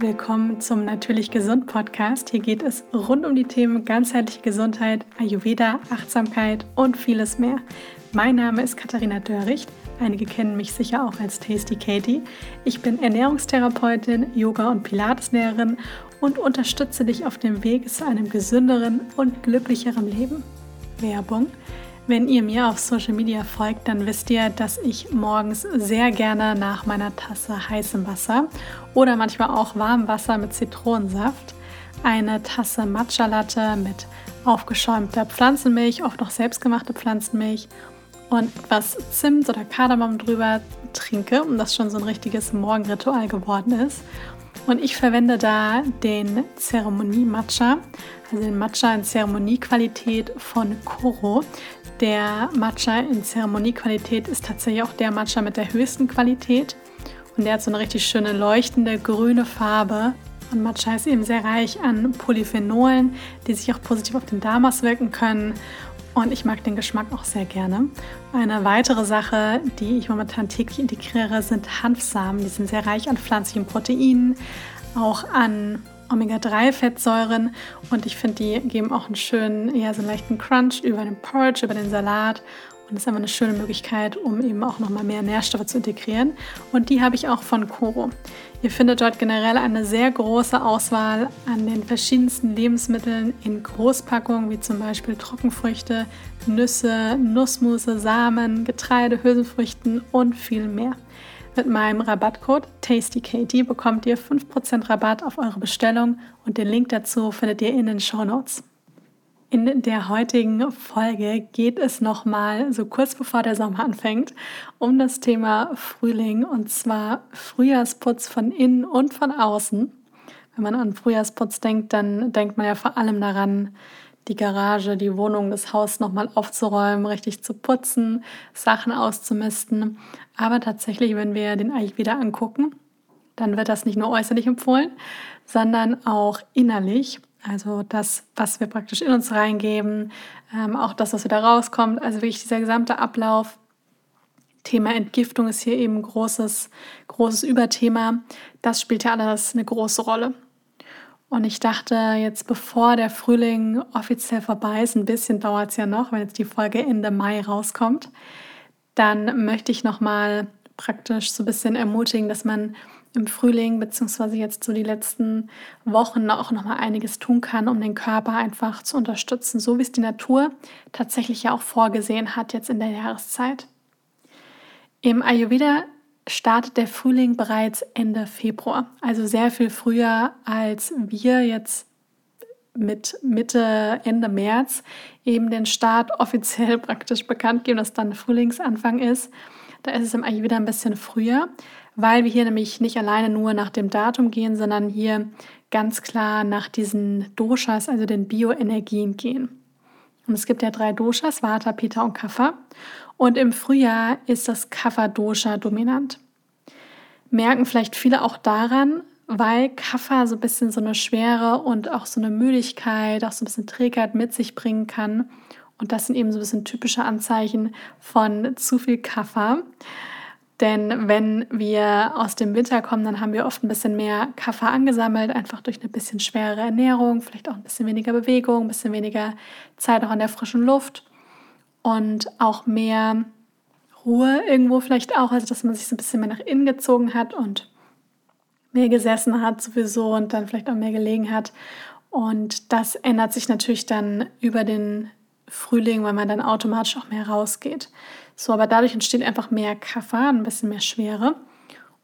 Willkommen zum Natürlich Gesund Podcast. Hier geht es rund um die Themen ganzheitliche Gesundheit, Ayurveda, Achtsamkeit und vieles mehr. Mein Name ist Katharina Dörricht. Einige kennen mich sicher auch als Tasty Katie. Ich bin Ernährungstherapeutin, Yoga- und Pilateslehrerin und unterstütze dich auf dem Weg zu einem gesünderen und glücklicheren Leben. Werbung. Wenn ihr mir auf Social Media folgt, dann wisst ihr, dass ich morgens sehr gerne nach meiner Tasse heißem Wasser oder manchmal auch warmem Wasser mit Zitronensaft eine Tasse Matcha Latte mit aufgeschäumter Pflanzenmilch, oft auch selbstgemachte Pflanzenmilch und etwas Zimt oder Kardamom drüber trinke und das schon so ein richtiges Morgenritual geworden ist. Und ich verwende da den Zeremonie Matcha, also den Matcha in Zeremoniequalität von Koro. Der Matcha in Zeremoniequalität ist tatsächlich auch der Matcha mit der höchsten Qualität. Und der hat so eine richtig schöne leuchtende grüne Farbe. Und Matcha ist eben sehr reich an Polyphenolen, die sich auch positiv auf den Darm auswirken können. Und ich mag den Geschmack auch sehr gerne. Eine weitere Sache, die ich momentan täglich integriere, sind Hanfsamen. Die sind sehr reich an pflanzlichen Proteinen, auch an Omega-3-Fettsäuren und ich finde, die geben auch einen schönen, ja, so einen leichten Crunch über den Porridge, über den Salat und das ist einfach eine schöne Möglichkeit, um eben auch nochmal mehr Nährstoffe zu integrieren. Und die habe ich auch von Koro. Ihr findet dort generell eine sehr große Auswahl an den verschiedensten Lebensmitteln in Großpackungen, wie zum Beispiel Trockenfrüchte, Nüsse, Nussmusse, Samen, Getreide, Hülsenfrüchten und viel mehr. Mit meinem Rabattcode TastyKatie bekommt ihr 5% Rabatt auf eure Bestellung und den Link dazu findet ihr in den Show Notes. In der heutigen Folge geht es nochmal, so kurz bevor der Sommer anfängt, um das Thema Frühling und zwar Frühjahrsputz von innen und von außen. Wenn man an Frühjahrsputz denkt, dann denkt man ja vor allem daran, die Garage, die Wohnung, das Haus nochmal aufzuräumen, richtig zu putzen, Sachen auszumisten. Aber tatsächlich, wenn wir den Ayurveda angucken, dann wird das nicht nur äußerlich empfohlen, sondern auch innerlich. Also das, was wir praktisch in uns reingeben, ähm, auch das, was wieder rauskommt. Also wirklich dieser gesamte Ablauf. Thema Entgiftung ist hier eben ein großes, großes Überthema. Das spielt ja alles eine große Rolle. Und ich dachte jetzt, bevor der Frühling offiziell vorbei ist, ein bisschen dauert es ja noch, wenn jetzt die Folge Ende Mai rauskommt, dann möchte ich nochmal praktisch so ein bisschen ermutigen, dass man im Frühling beziehungsweise jetzt so die letzten Wochen auch nochmal einiges tun kann, um den Körper einfach zu unterstützen, so wie es die Natur tatsächlich ja auch vorgesehen hat jetzt in der Jahreszeit. Im Ayurveda startet der Frühling bereits Ende Februar, also sehr viel früher, als wir jetzt mit Mitte, Ende März eben den Start offiziell praktisch bekannt geben, dass dann Frühlingsanfang ist. Da ist es im Ayurveda ein bisschen früher, weil wir hier nämlich nicht alleine nur nach dem Datum gehen, sondern hier ganz klar nach diesen Doshas, also den Bioenergien gehen. Und es gibt ja drei Doshas, Vata, Pitta und Kapha. Und im Frühjahr ist das Kapha-Dosha dominant. Merken vielleicht viele auch daran, weil Kapha so ein bisschen so eine Schwere und auch so eine Müdigkeit, auch so ein bisschen Trägheit mit sich bringen kann. Und das sind eben so ein bisschen typische Anzeichen von zu viel Kapha. Denn wenn wir aus dem Winter kommen, dann haben wir oft ein bisschen mehr Kaffer angesammelt, einfach durch eine bisschen schwerere Ernährung, vielleicht auch ein bisschen weniger Bewegung, ein bisschen weniger Zeit auch an der frischen Luft und auch mehr Ruhe irgendwo vielleicht auch, also dass man sich so ein bisschen mehr nach innen gezogen hat und mehr gesessen hat sowieso und dann vielleicht auch mehr gelegen hat. Und das ändert sich natürlich dann über den Frühling, weil man dann automatisch auch mehr rausgeht. So, aber dadurch entsteht einfach mehr Kaffer, ein bisschen mehr Schwere.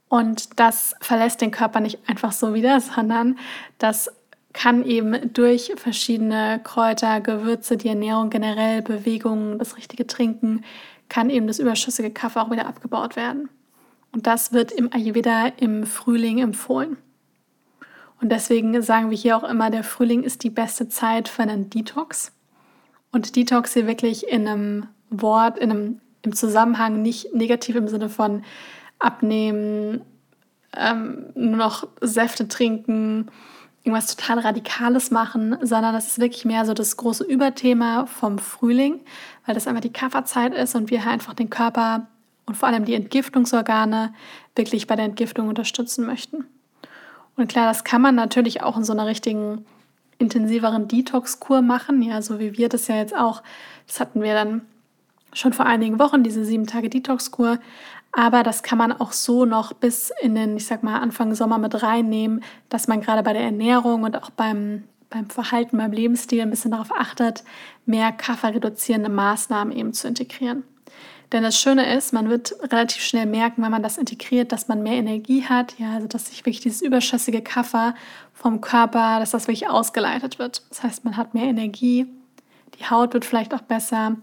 Und das verlässt den Körper nicht einfach so wieder, sondern das kann eben durch verschiedene Kräuter, Gewürze, die Ernährung generell, Bewegungen, das richtige Trinken, kann eben das überschüssige Kaffee auch wieder abgebaut werden. Und das wird im Ayurveda im Frühling empfohlen. Und deswegen sagen wir hier auch immer, der Frühling ist die beste Zeit für einen Detox. Und Detox hier wirklich in einem Wort, in einem im Zusammenhang nicht negativ im Sinne von abnehmen, ähm, nur noch Säfte trinken, irgendwas total Radikales machen, sondern das ist wirklich mehr so das große Überthema vom Frühling, weil das einfach die Kafferzeit ist und wir halt einfach den Körper und vor allem die Entgiftungsorgane wirklich bei der Entgiftung unterstützen möchten. Und klar, das kann man natürlich auch in so einer richtigen intensiveren Detox-Kur machen, ja, so wie wir das ja jetzt auch, das hatten wir dann schon vor einigen Wochen, diese sieben Tage Detox-Kur. Aber das kann man auch so noch bis in den, ich sag mal, Anfang Sommer mit reinnehmen, dass man gerade bei der Ernährung und auch beim, beim Verhalten, beim Lebensstil ein bisschen darauf achtet, mehr kafferreduzierende Maßnahmen eben zu integrieren. Denn das Schöne ist, man wird relativ schnell merken, wenn man das integriert, dass man mehr Energie hat, ja, also dass sich wirklich dieses überschüssige Kaffer vom Körper, dass das wirklich ausgeleitet wird. Das heißt, man hat mehr Energie, die Haut wird vielleicht auch besser,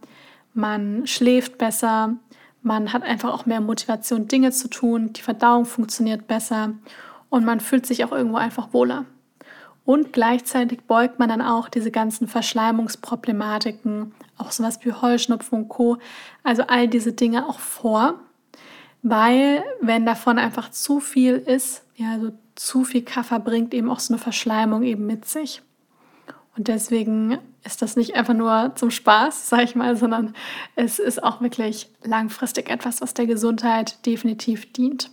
man schläft besser, man hat einfach auch mehr Motivation, Dinge zu tun, die Verdauung funktioniert besser und man fühlt sich auch irgendwo einfach wohler. Und gleichzeitig beugt man dann auch diese ganzen Verschleimungsproblematiken, auch sowas wie Heuschnupfen und Co., also all diese Dinge auch vor, weil wenn davon einfach zu viel ist, ja, also zu viel Kaffer bringt eben auch so eine Verschleimung eben mit sich. Und deswegen ist das nicht einfach nur zum Spaß, sage ich mal, sondern es ist auch wirklich langfristig etwas, was der Gesundheit definitiv dient.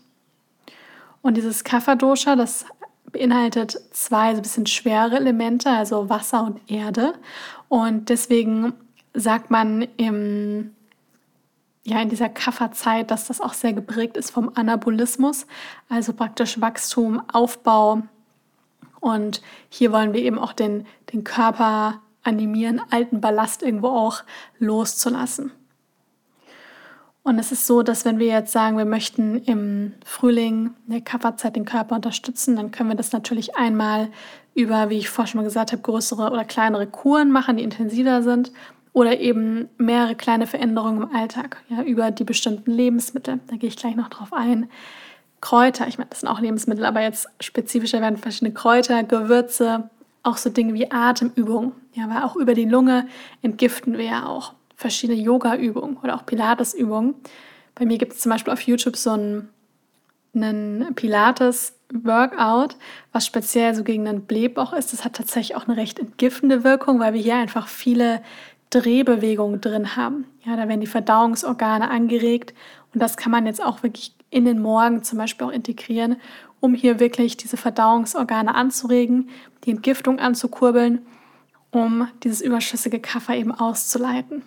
Und dieses Kapha-Dosha, das beinhaltet zwei so ein bisschen schwere Elemente, also Wasser und Erde. Und deswegen sagt man im, ja, in dieser Kafferzeit, dass das auch sehr geprägt ist vom Anabolismus, also praktisch Wachstum, Aufbau. Und hier wollen wir eben auch den, den Körper animieren, alten Ballast irgendwo auch loszulassen. Und es ist so, dass wenn wir jetzt sagen, wir möchten im Frühling in der Kafferzeit den Körper unterstützen, dann können wir das natürlich einmal über, wie ich vorhin schon mal gesagt habe, größere oder kleinere Kuren machen, die intensiver sind oder eben mehrere kleine Veränderungen im Alltag, ja, über die bestimmten Lebensmittel. Da gehe ich gleich noch drauf ein. Kräuter, ich meine, das sind auch Lebensmittel, aber jetzt spezifischer werden verschiedene Kräuter, Gewürze, auch so Dinge wie Atemübungen, ja, weil auch über die Lunge entgiften wir ja auch verschiedene Yoga-Übungen oder auch Pilates-Übungen. Bei mir gibt es zum Beispiel auf YouTube so einen, einen Pilates-Workout, was speziell so gegen einen Blähbauch ist. Das hat tatsächlich auch eine recht entgiftende Wirkung, weil wir hier einfach viele Drehbewegungen drin haben. Ja, da werden die Verdauungsorgane angeregt und das kann man jetzt auch wirklich in den Morgen zum Beispiel auch integrieren, um hier wirklich diese Verdauungsorgane anzuregen, die Entgiftung anzukurbeln, um dieses überschüssige Kaffer eben auszuleiten.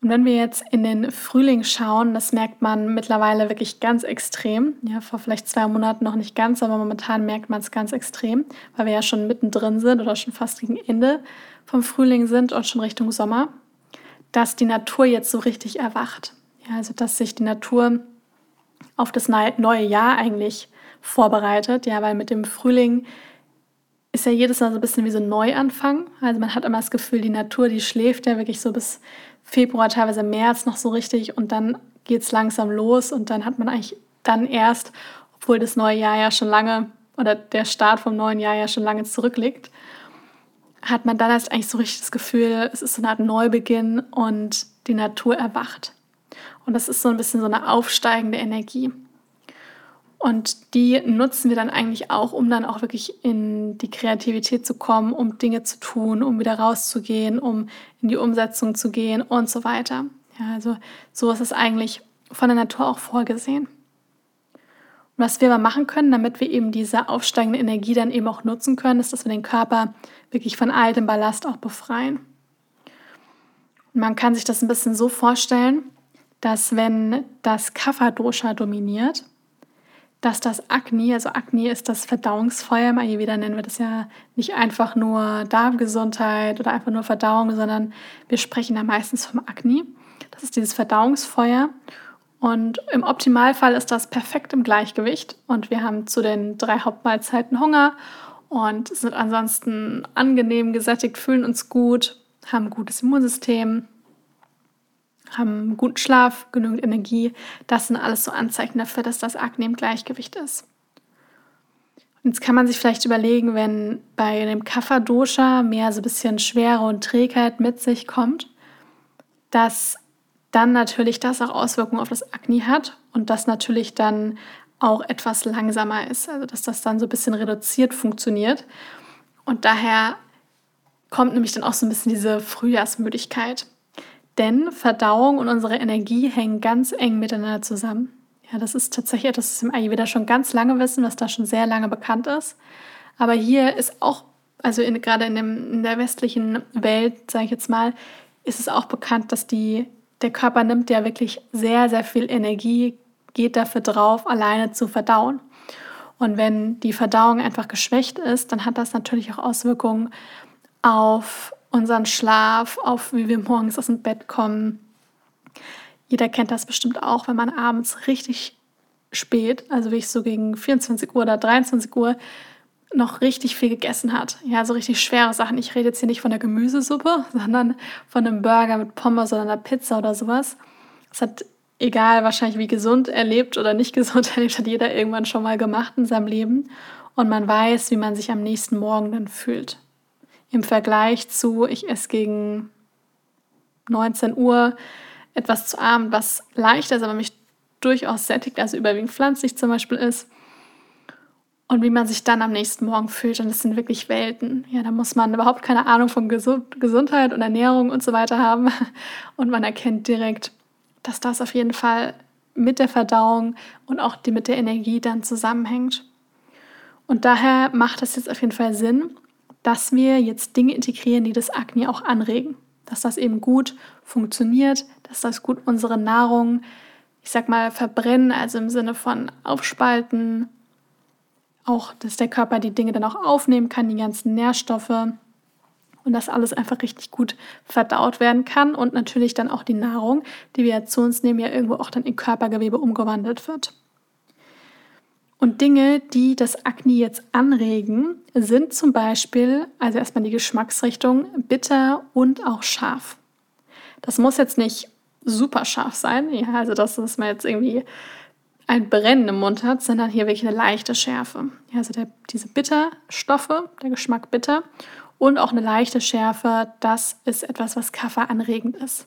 Und wenn wir jetzt in den Frühling schauen, das merkt man mittlerweile wirklich ganz extrem. Ja, vor vielleicht zwei Monaten noch nicht ganz, aber momentan merkt man es ganz extrem, weil wir ja schon mittendrin sind oder schon fast gegen Ende vom Frühling sind und schon Richtung Sommer, dass die Natur jetzt so richtig erwacht. Ja, also dass sich die Natur auf das neue Jahr eigentlich vorbereitet. Ja, weil mit dem Frühling ist ja jedes Mal so ein bisschen wie so ein Neuanfang. Also man hat immer das Gefühl, die Natur, die schläft ja wirklich so bis Februar, teilweise März noch so richtig und dann geht es langsam los und dann hat man eigentlich dann erst, obwohl das neue Jahr ja schon lange oder der Start vom neuen Jahr ja schon lange zurückliegt, hat man dann erst eigentlich so richtig das Gefühl, es ist so eine Art Neubeginn und die Natur erwacht. Und das ist so ein bisschen so eine aufsteigende Energie. Und die nutzen wir dann eigentlich auch, um dann auch wirklich in die Kreativität zu kommen, um Dinge zu tun, um wieder rauszugehen, um in die Umsetzung zu gehen und so weiter. Ja, also so ist es eigentlich von der Natur auch vorgesehen. Und was wir aber machen können, damit wir eben diese aufsteigende Energie dann eben auch nutzen können, ist, dass wir den Körper wirklich von altem Ballast auch befreien. Und man kann sich das ein bisschen so vorstellen, dass wenn das Kapha-Dosha dominiert, dass das Agni, also Agni ist das Verdauungsfeuer, im Ayurveda nennen wir das ja nicht einfach nur Darmgesundheit oder einfach nur Verdauung, sondern wir sprechen da meistens vom Agni. Das ist dieses Verdauungsfeuer. Und im Optimalfall ist das perfekt im Gleichgewicht. Und wir haben zu den drei Hauptmahlzeiten Hunger und sind ansonsten angenehm gesättigt, fühlen uns gut, haben ein gutes Immunsystem, haben guten Schlaf, genügend Energie. Das sind alles so Anzeichen dafür, dass das Akne im Gleichgewicht ist. Und jetzt kann man sich vielleicht überlegen, wenn bei dem Kapha-Dosha mehr so ein bisschen Schwere und Trägheit mit sich kommt, dass dann natürlich das auch Auswirkungen auf das Akne hat und das natürlich dann auch etwas langsamer ist. Also dass das dann so ein bisschen reduziert funktioniert. Und daher kommt nämlich dann auch so ein bisschen diese Frühjahrsmüdigkeit. Denn Verdauung und unsere Energie hängen ganz eng miteinander zusammen. Ja, das ist tatsächlich etwas, was im Ayurveda schon ganz lange wissen, was da schon sehr lange bekannt ist. Aber hier ist auch, also in, gerade in, dem, in der westlichen Welt, sage ich jetzt mal, ist es auch bekannt, dass die, der Körper nimmt ja wirklich sehr, sehr viel Energie, geht dafür drauf, alleine zu verdauen. Und wenn die Verdauung einfach geschwächt ist, dann hat das natürlich auch Auswirkungen auf unseren Schlaf, auf wie wir morgens aus dem Bett kommen. Jeder kennt das bestimmt auch, wenn man abends richtig spät, also wie ich so gegen 24 Uhr oder 23 Uhr, noch richtig viel gegessen hat. Ja, so richtig schwere Sachen. Ich rede jetzt hier nicht von der Gemüsesuppe, sondern von einem Burger mit Pommes oder einer Pizza oder sowas. Das hat, egal wahrscheinlich wie gesund er lebt oder nicht gesund er lebt, hat jeder irgendwann schon mal gemacht in seinem Leben. Und man weiß, wie man sich am nächsten Morgen dann fühlt. Im Vergleich zu, ich esse gegen 19 Uhr etwas zu Abend, was leicht ist, aber mich durchaus sättigt, also überwiegend pflanzlich zum Beispiel ist und wie man sich dann am nächsten Morgen fühlt. Und das sind wirklich Welten. Ja, da muss man überhaupt keine Ahnung von Gesund Gesundheit und Ernährung und so weiter haben. Und man erkennt direkt, dass das auf jeden Fall mit der Verdauung und auch die mit der Energie dann zusammenhängt. Und daher macht es jetzt auf jeden Fall Sinn, dass wir jetzt Dinge integrieren, die das Akne auch anregen. Dass das eben gut funktioniert, dass das gut unsere Nahrung, ich sag mal, verbrennen, also im Sinne von aufspalten, auch, dass der Körper die Dinge dann auch aufnehmen kann, die ganzen Nährstoffe und dass alles einfach richtig gut verdaut werden kann und natürlich dann auch die Nahrung, die wir zu uns nehmen, ja irgendwo auch dann in Körpergewebe umgewandelt wird. Und Dinge, die das Akne jetzt anregen, sind zum Beispiel, also erstmal die Geschmacksrichtung, bitter und auch scharf. Das muss jetzt nicht super scharf sein, ja, also das, dass man jetzt irgendwie ein Brennen im Mund hat, sondern hier wirklich eine leichte Schärfe. Ja, also der, diese Bitterstoffe, der Geschmack bitter und auch eine leichte Schärfe, das ist etwas, was kaffeeanregend ist.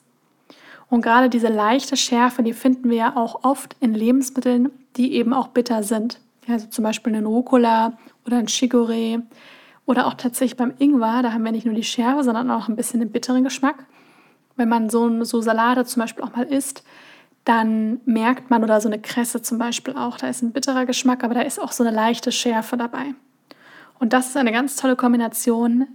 Und gerade diese leichte Schärfe, die finden wir ja auch oft in Lebensmitteln, die eben auch bitter sind. Also zum Beispiel einen Rucola oder ein Chicorée oder auch tatsächlich beim Ingwer, da haben wir nicht nur die Schärfe, sondern auch ein bisschen den bitteren Geschmack. Wenn man so, so Salate zum Beispiel auch mal isst, dann merkt man, oder so eine Kresse zum Beispiel auch, da ist ein bitterer Geschmack, aber da ist auch so eine leichte Schärfe dabei. Und das ist eine ganz tolle Kombination,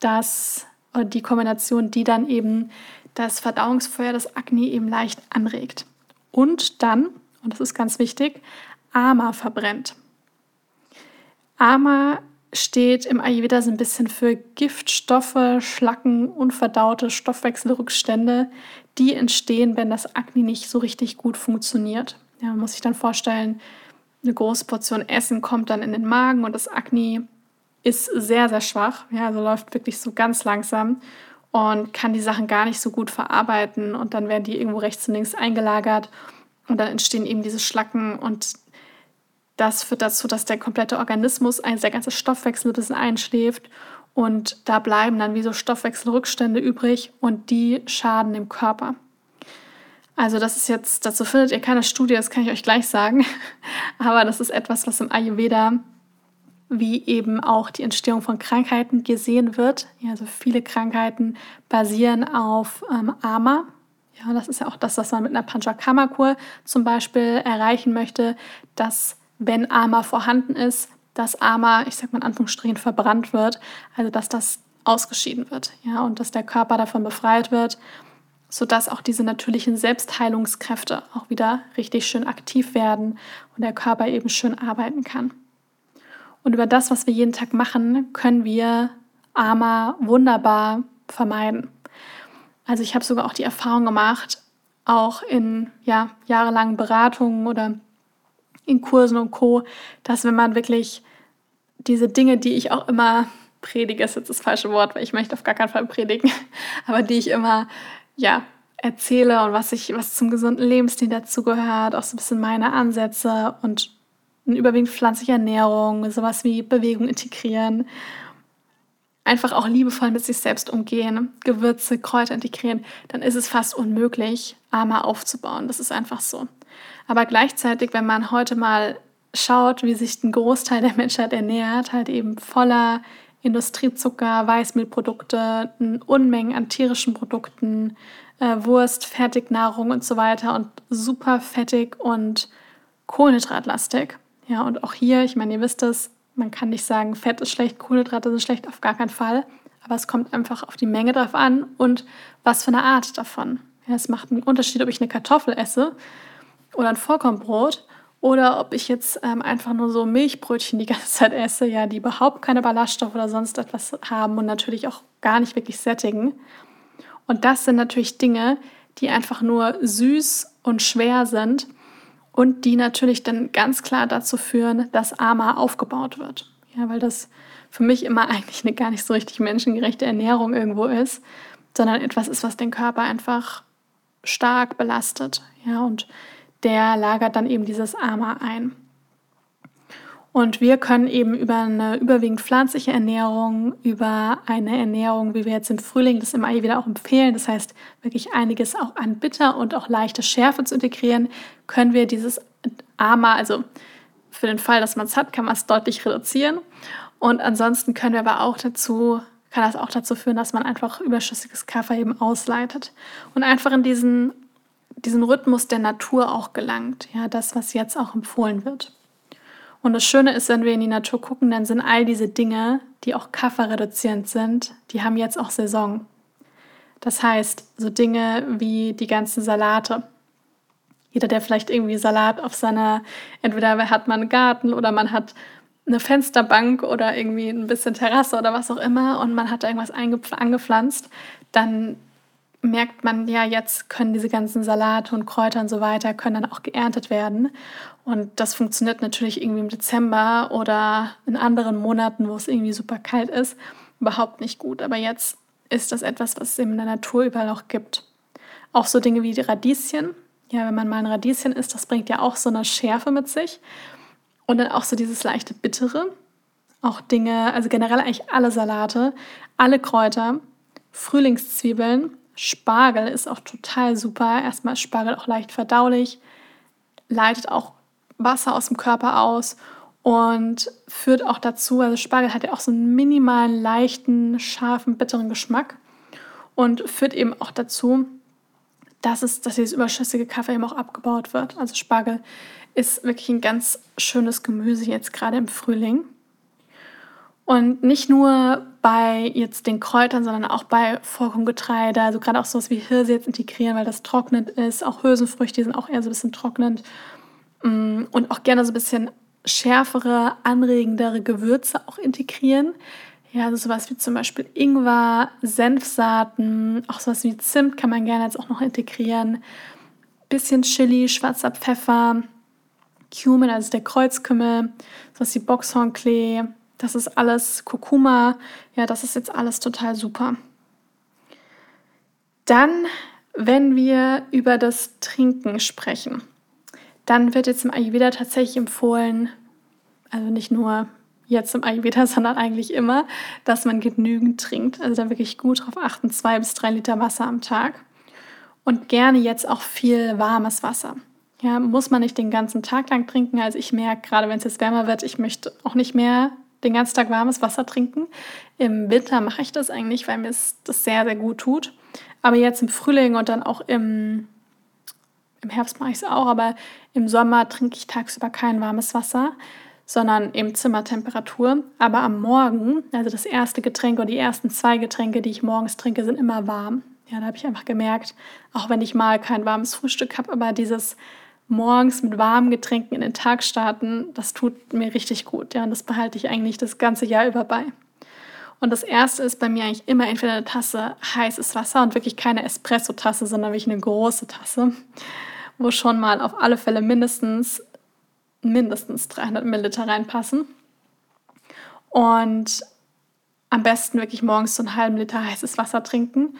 dass, oder die Kombination, die dann eben das Verdauungsfeuer, das Akne eben leicht anregt. Und dann, und das ist ganz wichtig, Ama verbrennt. Ama steht im Ayurveda so ein bisschen für Giftstoffe, Schlacken, unverdaute Stoffwechselrückstände, die entstehen, wenn das Akne nicht so richtig gut funktioniert. Ja, man muss sich dann vorstellen, eine große Portion Essen kommt dann in den Magen und das Akne ist sehr, sehr schwach. Ja, also läuft wirklich so ganz langsam und kann die Sachen gar nicht so gut verarbeiten und dann werden die irgendwo rechts und links eingelagert und dann entstehen eben diese Schlacken und das führt dazu, dass der komplette Organismus, also der ganze Stoffwechsel ein bisschen einschläft und da bleiben dann wie so Stoffwechselrückstände übrig und die schaden dem Körper. Also das ist jetzt, dazu findet ihr keine Studie, das kann ich euch gleich sagen, aber das ist etwas, was im Ayurveda wie eben auch die Entstehung von Krankheiten gesehen wird. Ja, also viele Krankheiten basieren auf ähm, Ama. Ja, das ist ja auch das, was man mit einer Panchakarma-Kur zum Beispiel erreichen möchte, dass wenn Ama vorhanden ist, dass Ama, ich sag mal in Anführungsstrichen, verbrannt wird, also dass das ausgeschieden wird, ja, und dass der Körper davon befreit wird, sodass auch diese natürlichen Selbstheilungskräfte auch wieder richtig schön aktiv werden und der Körper eben schön arbeiten kann. Und über das, was wir jeden Tag machen, können wir Ama wunderbar vermeiden. Also ich habe sogar auch die Erfahrung gemacht, auch in ja, jahrelangen Beratungen oder in Kursen und Co., dass wenn man wirklich diese Dinge, die ich auch immer predige, ist jetzt das falsche Wort, weil ich möchte auf gar keinen Fall predigen, aber die ich immer, ja, erzähle und was ich, was zum gesunden Lebensstil dazugehört, auch so ein bisschen meine Ansätze und eine überwiegend pflanzliche Ernährung, sowas wie Bewegung integrieren, einfach auch liebevoll mit sich selbst umgehen, Gewürze, Kräuter integrieren, dann ist es fast unmöglich, Arme aufzubauen. Das ist einfach so. Aber gleichzeitig, wenn man heute mal schaut, wie sich ein Großteil der Menschheit ernährt, halt eben voller Industriezucker, Weißmehlprodukte, Unmengen an tierischen Produkten, äh, Wurst, Fertignahrung und so weiter und super fettig und kohlenhydratlastig. Ja, und auch hier, ich meine, ihr wisst es, man kann nicht sagen, Fett ist schlecht, Kohlenhydrate sind schlecht, auf gar keinen Fall. Aber es kommt einfach auf die Menge drauf an und was für eine Art davon. Ja, es macht einen Unterschied, ob ich eine Kartoffel esse oder ein Vollkornbrot oder ob ich jetzt ähm, einfach nur so Milchbrötchen die ganze Zeit esse, ja, die überhaupt keine Ballaststoffe oder sonst etwas haben und natürlich auch gar nicht wirklich sättigen. Und das sind natürlich Dinge, die einfach nur süß und schwer sind und die natürlich dann ganz klar dazu führen, dass AMA aufgebaut wird. Ja, weil das für mich immer eigentlich eine gar nicht so richtig menschengerechte Ernährung irgendwo ist, sondern etwas ist, was den Körper einfach stark belastet. Ja, und der lagert dann eben dieses AMA ein. Und wir können eben über eine überwiegend pflanzliche Ernährung, über eine Ernährung, wie wir jetzt im Frühling das im Ayurveda auch empfehlen, das heißt wirklich einiges auch an Bitter und auch leichte Schärfe zu integrieren, können wir dieses AMA, also für den Fall, dass man es hat, kann man es deutlich reduzieren. Und ansonsten können wir aber auch dazu, kann das auch dazu führen, dass man einfach überschüssiges Kaffee eben ausleitet und einfach in diesen diesen Rhythmus der Natur auch gelangt. Ja, das, was jetzt auch empfohlen wird. Und das Schöne ist, wenn wir in die Natur gucken, dann sind all diese Dinge, die auch kafferreduzierend sind, die haben jetzt auch Saison. Das heißt, so Dinge wie die ganzen Salate. Jeder, der vielleicht irgendwie Salat auf seiner, entweder hat man einen Garten oder man hat eine Fensterbank oder irgendwie ein bisschen Terrasse oder was auch immer und man hat irgendwas angepflanzt, dann merkt man ja, jetzt können diese ganzen Salate und Kräuter und so weiter, können dann auch geerntet werden. Und das funktioniert natürlich irgendwie im Dezember oder in anderen Monaten, wo es irgendwie super kalt ist, überhaupt nicht gut. Aber jetzt ist das etwas, was es in der Natur überall auch gibt. Auch so Dinge wie die Radieschen. Ja, wenn man mal ein Radieschen isst, das bringt ja auch so eine Schärfe mit sich. Und dann auch so dieses leichte Bittere. Auch Dinge, also generell eigentlich alle Salate, alle Kräuter, Frühlingszwiebeln, Spargel ist auch total super. Erstmal ist Spargel auch leicht verdaulich, leitet auch Wasser aus dem Körper aus und führt auch dazu, also Spargel hat ja auch so einen minimalen, leichten, scharfen, bitteren Geschmack und führt eben auch dazu, dass, es, dass dieses überschüssige Kaffee eben auch abgebaut wird. Also Spargel ist wirklich ein ganz schönes Gemüse jetzt gerade im Frühling. Und nicht nur bei jetzt den Kräutern, sondern auch bei Vollkorngetreide, also gerade auch sowas wie Hirse jetzt integrieren, weil das trocknend ist. Auch Hülsenfrüchte, sind auch eher so ein bisschen trocknend. Mm, und auch gerne so ein bisschen schärfere, anregendere Gewürze auch integrieren. Ja, also sowas wie zum Beispiel Ingwer, Senfsaaten, auch sowas wie Zimt kann man gerne jetzt auch noch integrieren. Bisschen Chili, schwarzer Pfeffer, Cumin, also der Kreuzkümmel, sowas wie Boxhornklee, das ist alles Kurkuma. Ja, das ist jetzt alles total super. Dann, wenn wir über das Trinken sprechen, dann wird jetzt im Ayurveda tatsächlich empfohlen, also nicht nur jetzt im Ayurveda, sondern eigentlich immer, dass man genügend trinkt. Also da wirklich gut drauf achten, zwei bis drei Liter Wasser am Tag. Und gerne jetzt auch viel warmes Wasser. Ja, muss man nicht den ganzen Tag lang trinken. Also ich merke, gerade wenn es jetzt wärmer wird, ich möchte auch nicht mehr den ganzen Tag warmes Wasser trinken. Im Winter mache ich das eigentlich, weil mir das sehr, sehr gut tut. Aber jetzt im Frühling und dann auch im, im Herbst mache ich es auch, aber im Sommer trinke ich tagsüber kein warmes Wasser, sondern eben Zimmertemperatur. Aber am Morgen, also das erste Getränk oder die ersten zwei Getränke, die ich morgens trinke, sind immer warm. Ja, da habe ich einfach gemerkt, auch wenn ich mal kein warmes Frühstück habe, aber dieses morgens mit warmen Getränken in den Tag starten, das tut mir richtig gut. Ja, und das behalte ich eigentlich das ganze Jahr über bei. Und das erste ist bei mir eigentlich immer entweder eine Tasse heißes Wasser und wirklich keine Espresso-Tasse, sondern wirklich eine große Tasse, wo schon mal auf alle Fälle mindestens, mindestens 300 Milliliter reinpassen. Und am besten wirklich morgens so einen halben Liter heißes Wasser trinken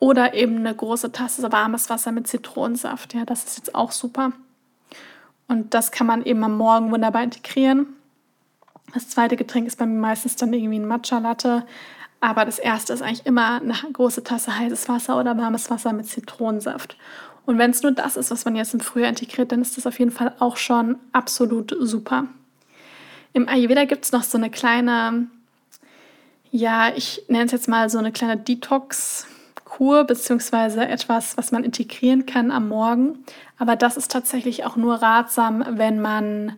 oder eben eine große Tasse warmes Wasser mit Zitronensaft. Ja, das ist jetzt auch super. Und das kann man eben am Morgen wunderbar integrieren. Das zweite Getränk ist bei mir meistens dann irgendwie ein Matcha-Latte. Aber das erste ist eigentlich immer eine große Tasse heißes Wasser oder warmes Wasser mit Zitronensaft. Und wenn es nur das ist, was man jetzt im Frühjahr integriert, dann ist das auf jeden Fall auch schon absolut super. Im Ayurveda gibt es noch so eine kleine, ja, ich nenne es jetzt mal so eine kleine Detox- Kur beziehungsweise etwas, was man integrieren kann am Morgen. Aber das ist tatsächlich auch nur ratsam, wenn man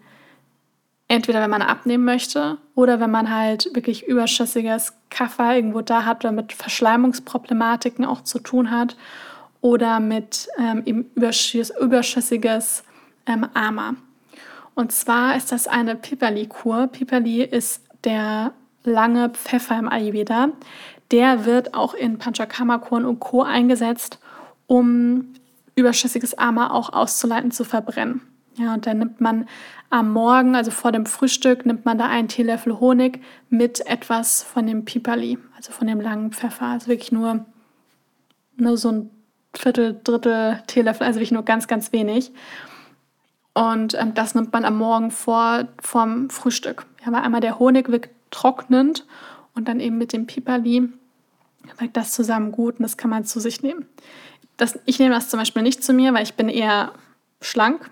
entweder wenn man abnehmen möchte oder wenn man halt wirklich überschüssiges Kaffer irgendwo da hat oder mit Verschleimungsproblematiken auch zu tun hat oder mit ähm, eben überschüssiges ähm, Ama. Und zwar ist das eine Piperli-Kur. Piperli ist der lange Pfeffer im Ayurveda. Der wird auch in Panchakarma-Kuren und Co. eingesetzt, um überschüssiges Ama auch auszuleiten, zu verbrennen. Ja, und dann nimmt man am Morgen, also vor dem Frühstück, nimmt man da einen Teelöffel Honig mit etwas von dem Piperli, also von dem langen Pfeffer. Also wirklich nur, nur so ein Viertel, Drittel Teelöffel, also wirklich nur ganz, ganz wenig. Und ähm, das nimmt man am Morgen vor vom Frühstück. Ja, weil einmal der Honig wirkt trocknend und dann eben mit dem Piperli wirkt das zusammen gut und das kann man zu sich nehmen. Das, ich nehme das zum Beispiel nicht zu mir, weil ich bin eher schlank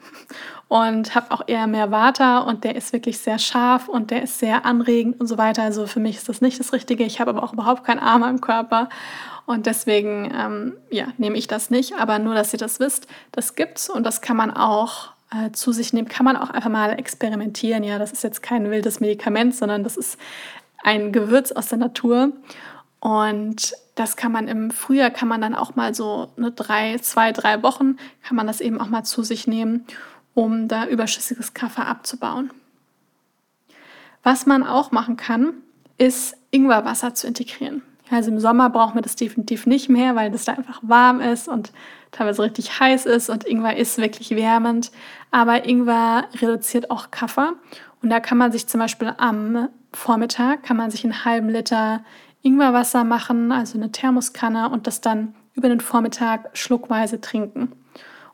und habe auch eher mehr Water und der ist wirklich sehr scharf und der ist sehr anregend und so weiter. Also für mich ist das nicht das Richtige. Ich habe aber auch überhaupt keinen Arm am Körper und deswegen ähm, ja, nehme ich das nicht. Aber nur, dass ihr das wisst, das gibt's und das kann man auch äh, zu sich nehmen. Kann man auch einfach mal experimentieren. Ja, das ist jetzt kein wildes Medikament, sondern das ist ein Gewürz aus der Natur und das kann man im Frühjahr, kann man dann auch mal so eine drei, zwei, drei Wochen, kann man das eben auch mal zu sich nehmen, um da überschüssiges Kaffee abzubauen. Was man auch machen kann, ist Ingwerwasser zu integrieren. Also im Sommer brauchen wir das definitiv nicht mehr, weil das da einfach warm ist und teilweise richtig heiß ist und Ingwer ist wirklich wärmend. Aber Ingwer reduziert auch Kaffee und da kann man sich zum Beispiel am Vormittag kann man sich einen halben Liter Ingwerwasser machen, also eine Thermoskanne und das dann über den Vormittag schluckweise trinken.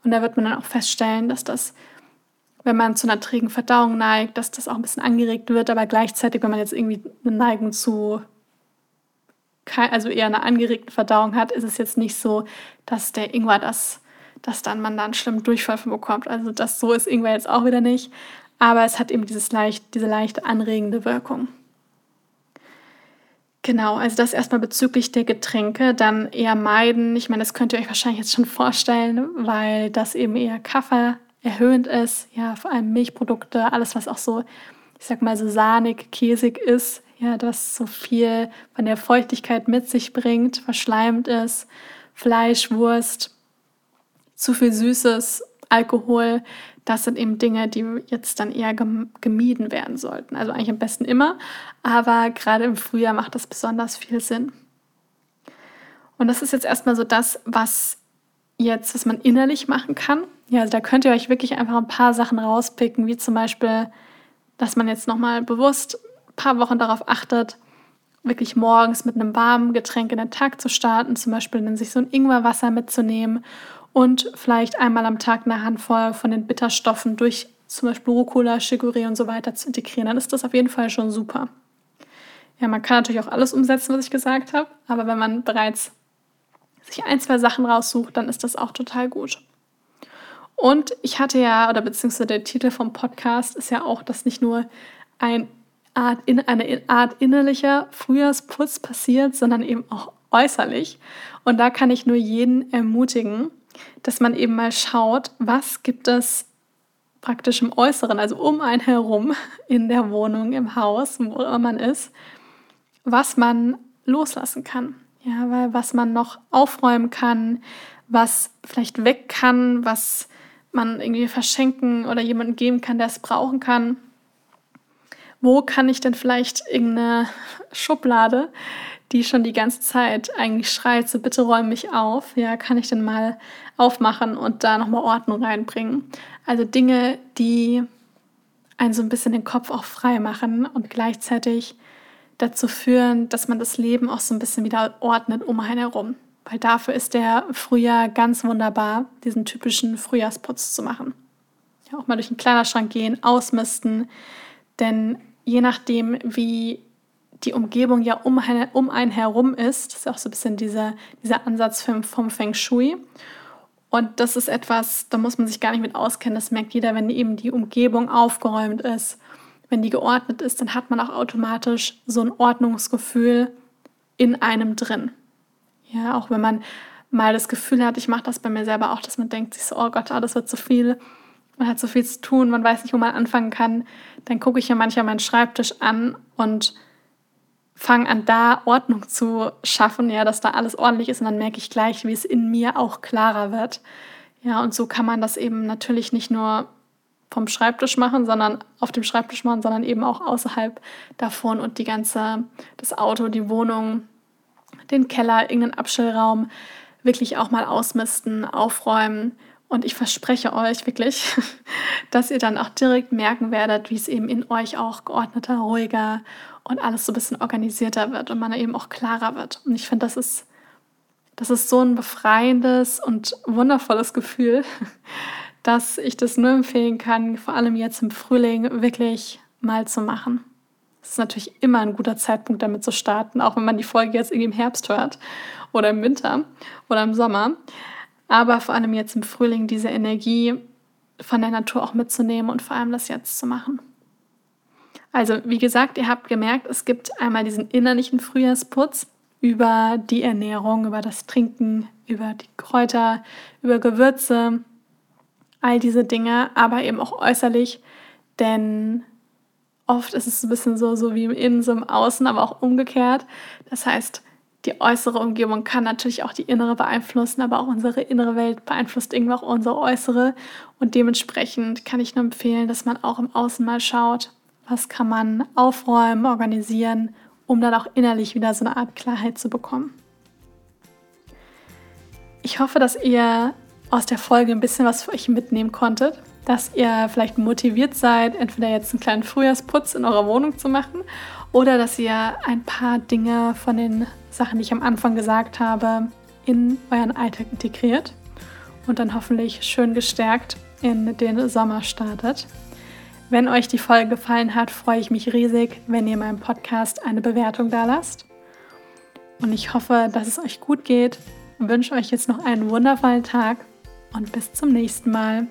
Und da wird man dann auch feststellen, dass das, wenn man zu einer trägen Verdauung neigt, dass das auch ein bisschen angeregt wird, aber gleichzeitig, wenn man jetzt irgendwie eine Neigung zu, also eher eine angeregte Verdauung hat, ist es jetzt nicht so, dass der Ingwer das, dass dann man dann schlimm Durchfall bekommt. Also das so ist Ingwer jetzt auch wieder nicht, aber es hat eben dieses leicht, diese leicht anregende Wirkung. Genau, also das erstmal bezüglich der Getränke, dann eher meiden. Ich meine, das könnt ihr euch wahrscheinlich jetzt schon vorstellen, weil das eben eher Kaffee erhöhend ist. Ja, vor allem Milchprodukte, alles, was auch so, ich sag mal, so sahnig, käsig ist. Ja, das so viel von der Feuchtigkeit mit sich bringt, verschleimt ist. Fleisch, Wurst, zu viel Süßes, Alkohol, das sind eben Dinge, die jetzt dann eher gemieden werden sollten. Also eigentlich am besten immer, aber gerade im Frühjahr macht das besonders viel Sinn. Und das ist jetzt erstmal so das, was jetzt, was man innerlich machen kann. Ja, also da könnt ihr euch wirklich einfach ein paar Sachen rauspicken, wie zum Beispiel, dass man jetzt nochmal bewusst ein paar Wochen darauf achtet, wirklich morgens mit einem warmen Getränk in den Tag zu starten, zum Beispiel dann sich so ein Ingwerwasser mitzunehmen und vielleicht einmal am Tag eine Handvoll von den Bitterstoffen durch zum Beispiel Rucola, Chicorée und so weiter zu integrieren, dann ist das auf jeden Fall schon super. Ja, man kann natürlich auch alles umsetzen, was ich gesagt habe, aber wenn man bereits sich ein, zwei Sachen raussucht, dann ist das auch total gut. Und ich hatte ja, oder beziehungsweise der Titel vom Podcast ist ja auch, dass nicht nur ein Art in, eine Art innerlicher Frühjahrsputz passiert, sondern eben auch äußerlich. Und da kann ich nur jeden ermutigen, dass man eben mal schaut, was gibt es praktisch im Äußeren, also um einen herum in der Wohnung, im Haus, wo immer man ist, was man loslassen kann. Ja, weil was man noch aufräumen kann, was vielleicht weg kann, was man irgendwie verschenken oder jemandem geben kann, der es brauchen kann. Wo kann ich denn vielleicht irgendeine Schublade, die schon die ganze Zeit eigentlich schreit, so bitte räum mich auf, ja, kann ich denn mal aufmachen und da nochmal Ordnung reinbringen. Also Dinge, die einen so ein bisschen den Kopf auch frei machen und gleichzeitig dazu führen, dass man das Leben auch so ein bisschen wieder ordnet um einen herum. Weil dafür ist der Frühjahr ganz wunderbar, diesen typischen Frühjahrsputz zu machen. Ja, auch mal durch den Kleiderschrank gehen, ausmisten, denn je nachdem, wie die Umgebung ja um, um einen herum ist, das ist auch so ein bisschen dieser, dieser Ansatz vom, vom Feng Shui. Und das ist etwas, da muss man sich gar nicht mit auskennen. Das merkt jeder, wenn eben die Umgebung aufgeräumt ist, wenn die geordnet ist, dann hat man auch automatisch so ein Ordnungsgefühl in einem drin. Ja, auch wenn man mal das Gefühl hat, ich mache das bei mir selber auch, dass man denkt sich so, oh Gott, das wird zu viel, man hat so viel zu tun, man weiß nicht, wo man anfangen kann, dann gucke ich ja manchmal meinen Schreibtisch an und fange an, da Ordnung zu schaffen, ja, dass da alles ordentlich ist und dann merke ich gleich, wie es in mir auch klarer wird. Ja, und so kann man das eben natürlich nicht nur vom Schreibtisch machen, sondern auf dem Schreibtisch machen, sondern eben auch außerhalb davon und die ganze, das Auto, die Wohnung, den Keller, irgendeinen Abstellraum wirklich auch mal ausmisten, aufräumen. Und ich verspreche euch wirklich, dass ihr dann auch direkt merken werdet, wie es eben in euch auch geordneter, ruhiger und alles so ein bisschen organisierter wird und man eben auch klarer wird. Und ich finde, das ist, das ist so ein befreiendes und wundervolles Gefühl, dass ich das nur empfehlen kann, vor allem jetzt im Frühling wirklich mal zu machen. Es ist natürlich immer ein guter Zeitpunkt, damit zu starten, auch wenn man die Folge jetzt irgendwie im Herbst hört oder im Winter oder im Sommer. Aber vor allem jetzt im Frühling diese Energie von der Natur auch mitzunehmen und vor allem das jetzt zu machen. Also, wie gesagt, ihr habt gemerkt, es gibt einmal diesen innerlichen Frühjahrsputz über die Ernährung, über das Trinken, über die Kräuter, über Gewürze, all diese Dinge, aber eben auch äußerlich, denn oft ist es ein bisschen so, so wie im Innen, so im Außen, aber auch umgekehrt. Das heißt, die äußere Umgebung kann natürlich auch die innere beeinflussen, aber auch unsere innere Welt beeinflusst irgendwo auch unsere äußere. Und dementsprechend kann ich nur empfehlen, dass man auch im Außen mal schaut, was kann man aufräumen, organisieren, um dann auch innerlich wieder so eine Art Klarheit zu bekommen. Ich hoffe, dass ihr aus der Folge ein bisschen was für euch mitnehmen konntet, dass ihr vielleicht motiviert seid, entweder jetzt einen kleinen Frühjahrsputz in eurer Wohnung zu machen oder dass ihr ein paar Dinge von den Sachen, die ich am Anfang gesagt habe, in euren Alltag integriert und dann hoffentlich schön gestärkt in den Sommer startet. Wenn euch die Folge gefallen hat, freue ich mich riesig, wenn ihr meinem Podcast eine Bewertung da lasst. Und ich hoffe, dass es euch gut geht und wünsche euch jetzt noch einen wundervollen Tag und bis zum nächsten Mal.